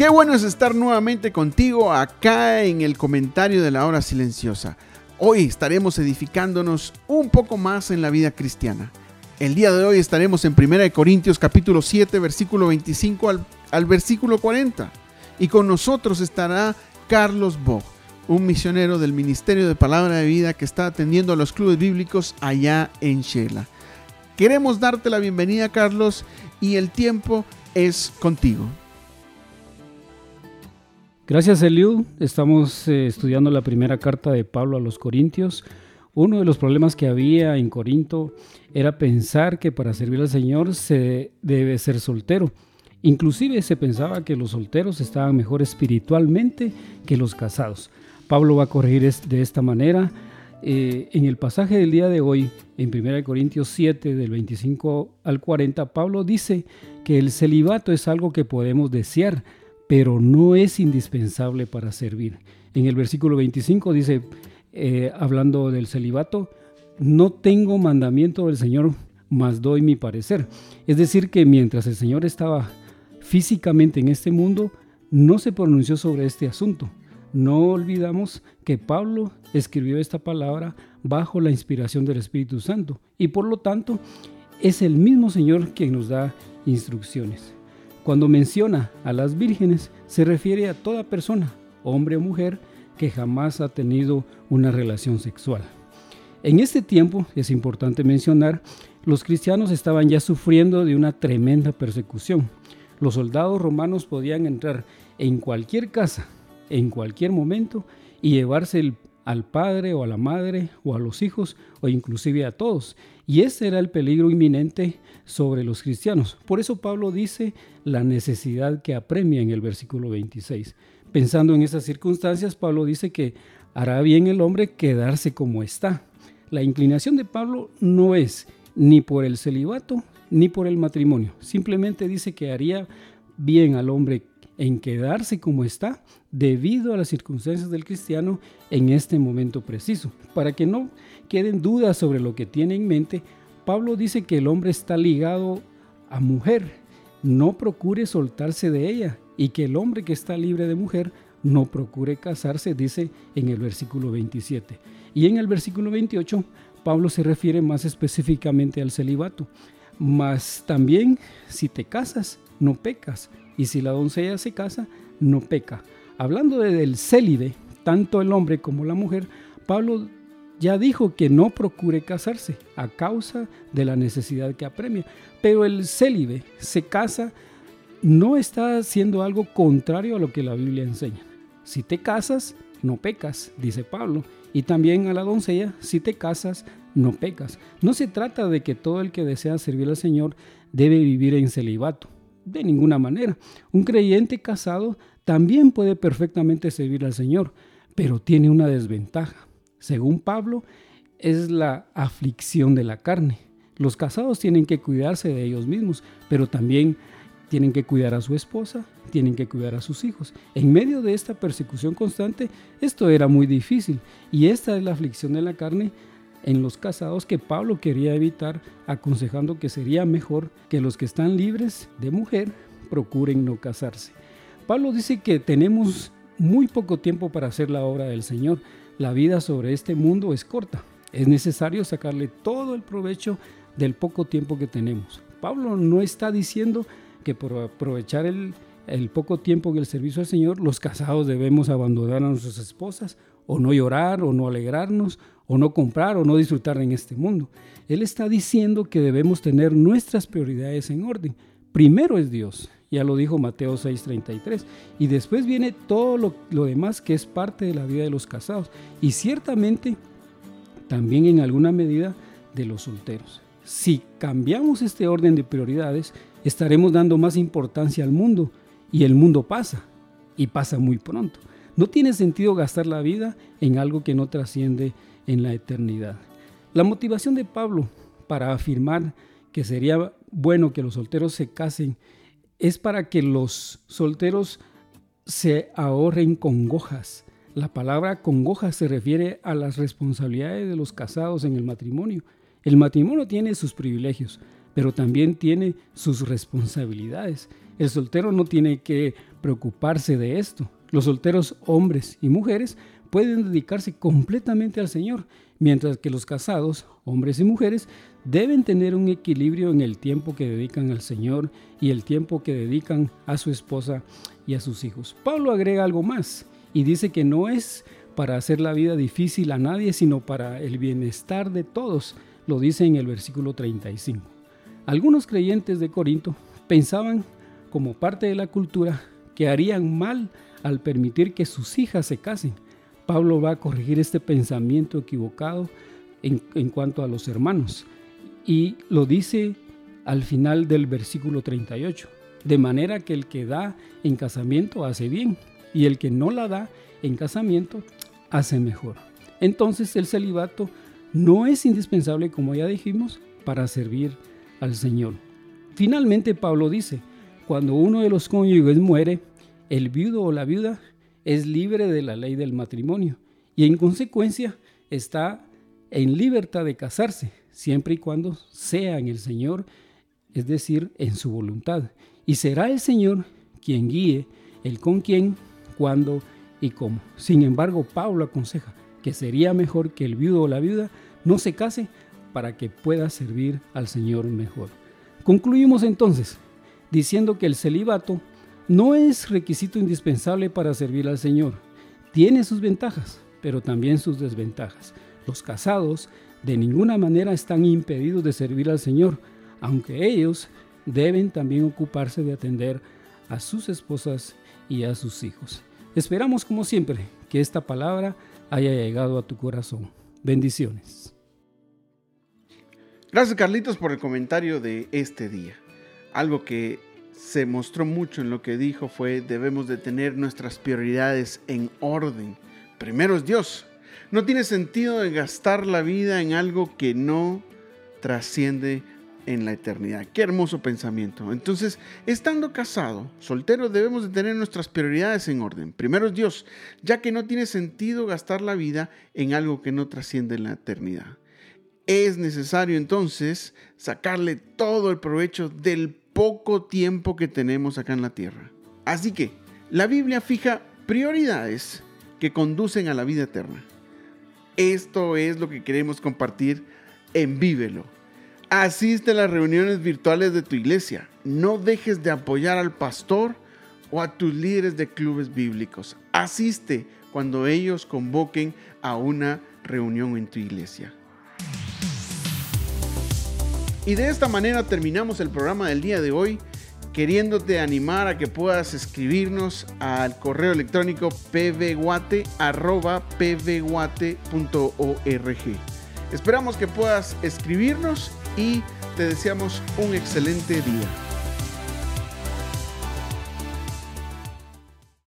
Qué bueno es estar nuevamente contigo acá en el comentario de la hora silenciosa. Hoy estaremos edificándonos un poco más en la vida cristiana. El día de hoy estaremos en 1 Corintios capítulo 7 versículo 25 al, al versículo 40. Y con nosotros estará Carlos Bog, un misionero del Ministerio de Palabra de Vida que está atendiendo a los clubes bíblicos allá en Shela. Queremos darte la bienvenida Carlos y el tiempo es contigo. Gracias Eliud, estamos eh, estudiando la primera carta de Pablo a los Corintios. Uno de los problemas que había en Corinto era pensar que para servir al Señor se debe ser soltero. Inclusive se pensaba que los solteros estaban mejor espiritualmente que los casados. Pablo va a corregir de esta manera. Eh, en el pasaje del día de hoy, en 1 Corintios 7, del 25 al 40, Pablo dice que el celibato es algo que podemos desear, pero no es indispensable para servir. En el versículo 25 dice, eh, hablando del celibato, no tengo mandamiento del Señor, mas doy mi parecer. Es decir, que mientras el Señor estaba físicamente en este mundo, no se pronunció sobre este asunto. No olvidamos que Pablo escribió esta palabra bajo la inspiración del Espíritu Santo y por lo tanto es el mismo Señor quien nos da instrucciones. Cuando menciona a las vírgenes, se refiere a toda persona, hombre o mujer, que jamás ha tenido una relación sexual. En este tiempo, es importante mencionar, los cristianos estaban ya sufriendo de una tremenda persecución. Los soldados romanos podían entrar en cualquier casa, en cualquier momento, y llevarse el al padre o a la madre o a los hijos o inclusive a todos. Y ese era el peligro inminente sobre los cristianos. Por eso Pablo dice la necesidad que apremia en el versículo 26. Pensando en esas circunstancias, Pablo dice que hará bien el hombre quedarse como está. La inclinación de Pablo no es ni por el celibato ni por el matrimonio. Simplemente dice que haría bien al hombre en quedarse como está debido a las circunstancias del cristiano en este momento preciso. Para que no queden dudas sobre lo que tiene en mente, Pablo dice que el hombre está ligado a mujer, no procure soltarse de ella, y que el hombre que está libre de mujer no procure casarse, dice en el versículo 27. Y en el versículo 28, Pablo se refiere más específicamente al celibato. Mas también si te casas, no pecas y si la doncella se casa, no peca. Hablando de, del célibe, tanto el hombre como la mujer, Pablo ya dijo que no procure casarse a causa de la necesidad que apremia. Pero el célibe se casa no está haciendo algo contrario a lo que la Biblia enseña. Si te casas, no pecas, dice Pablo. Y también a la doncella, si te casas, no pecas. No se trata de que todo el que desea servir al Señor debe vivir en celibato de ninguna manera. Un creyente casado también puede perfectamente servir al Señor, pero tiene una desventaja. Según Pablo, es la aflicción de la carne. Los casados tienen que cuidarse de ellos mismos, pero también tienen que cuidar a su esposa, tienen que cuidar a sus hijos. En medio de esta persecución constante, esto era muy difícil y esta es la aflicción de la carne en los casados que Pablo quería evitar, aconsejando que sería mejor que los que están libres de mujer procuren no casarse. Pablo dice que tenemos muy poco tiempo para hacer la obra del Señor. La vida sobre este mundo es corta. Es necesario sacarle todo el provecho del poco tiempo que tenemos. Pablo no está diciendo que por aprovechar el, poco tiempo en el servicio al Señor, los casados debemos abandonar a nuestras esposas o no llorar o no alegrarnos o no comprar o no disfrutar en este mundo. Él está diciendo que debemos tener nuestras prioridades en orden. Primero es Dios, ya lo dijo Mateo 6:33, y después viene todo lo, lo demás que es parte de la vida de los casados y ciertamente también en alguna medida de los solteros. Si cambiamos este orden de prioridades, estaremos dando más importancia al mundo y el mundo pasa y pasa muy pronto. No tiene sentido gastar la vida en algo que no trasciende en la eternidad. La motivación de Pablo para afirmar que sería bueno que los solteros se casen es para que los solteros se ahorren congojas. La palabra congoja se refiere a las responsabilidades de los casados en el matrimonio. El matrimonio tiene sus privilegios, pero también tiene sus responsabilidades. El soltero no tiene que preocuparse de esto. Los solteros hombres y mujeres pueden dedicarse completamente al Señor, mientras que los casados, hombres y mujeres, deben tener un equilibrio en el tiempo que dedican al Señor y el tiempo que dedican a su esposa y a sus hijos. Pablo agrega algo más y dice que no es para hacer la vida difícil a nadie, sino para el bienestar de todos. Lo dice en el versículo 35. Algunos creyentes de Corinto pensaban, como parte de la cultura, que harían mal al permitir que sus hijas se casen. Pablo va a corregir este pensamiento equivocado en, cuanto a los hermanos y lo dice al final del versículo 38. De manera que el que da en casamiento hace bien y el que no la da en casamiento hace mejor. Entonces el celibato no es indispensable, como ya dijimos, para servir al Señor. Finalmente Pablo dice, cuando uno de los cónyuges muere, el viudo o la viuda es libre de la ley del matrimonio y en consecuencia está en libertad de casarse, siempre y cuando sea en el Señor, es decir, en su voluntad. Y será el Señor quien guíe el con quién, cuándo y cómo. Sin embargo, Pablo aconseja que sería mejor que el viudo o la viuda no se case para que pueda servir al Señor mejor. Concluimos entonces diciendo que el celibato no es requisito indispensable para servir al Señor. Tiene sus ventajas, pero también sus desventajas. Los casados de ninguna manera están impedidos de servir al Señor, aunque ellos deben también ocuparse de atender a sus esposas y a sus hijos. Esperamos como siempre que esta palabra haya llegado a tu corazón. Bendiciones. Gracias Carlitos por el comentario de este día. Algo que se mostró mucho en lo que dijo fue debemos de tener nuestras prioridades en orden. Primero es Dios. No tiene sentido gastar la vida en algo que no trasciende en la eternidad. Qué hermoso pensamiento. Entonces, estando casado, soltero, debemos de tener nuestras prioridades en orden. Primero es Dios, ya que no tiene sentido gastar la vida en algo que no trasciende en la eternidad. Es necesario entonces sacarle todo el provecho del poco tiempo que tenemos acá en la tierra. Así que, la Biblia fija prioridades que conducen a la vida eterna. Esto es lo que queremos compartir en Vívelo Asiste a las reuniones virtuales de tu iglesia. No dejes de apoyar al pastor o a tus líderes de clubes bíblicos. Asiste cuando ellos convoquen a una reunión en tu iglesia. Y de esta manera terminamos el programa del día de hoy, queriéndote animar a que puedas escribirnos al correo electrónico pvguate.pvguate.org. Esperamos que puedas escribirnos y te deseamos un excelente día.